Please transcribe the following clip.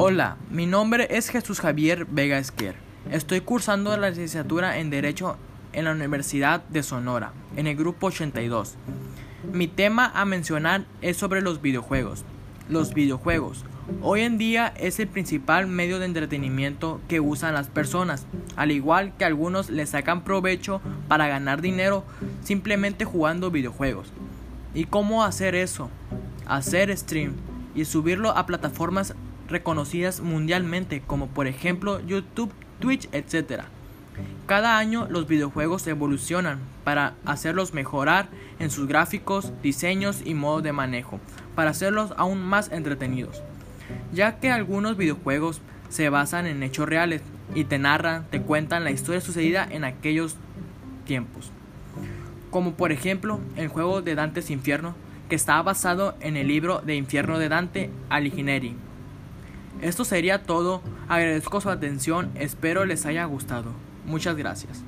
Hola, mi nombre es Jesús Javier Vega Esquer. Estoy cursando la licenciatura en Derecho en la Universidad de Sonora, en el grupo 82. Mi tema a mencionar es sobre los videojuegos. Los videojuegos. Hoy en día es el principal medio de entretenimiento que usan las personas, al igual que algunos le sacan provecho para ganar dinero simplemente jugando videojuegos. ¿Y cómo hacer eso? Hacer stream y subirlo a plataformas reconocidas mundialmente como por ejemplo YouTube, Twitch, etc. Cada año los videojuegos evolucionan para hacerlos mejorar en sus gráficos, diseños y modo de manejo, para hacerlos aún más entretenidos. Ya que algunos videojuegos se basan en hechos reales y te narran, te cuentan la historia sucedida en aquellos tiempos. Como por ejemplo el juego de Dante's Infierno, que está basado en el libro de Infierno de Dante Alighieri. Esto sería todo, agradezco su atención, espero les haya gustado. Muchas gracias.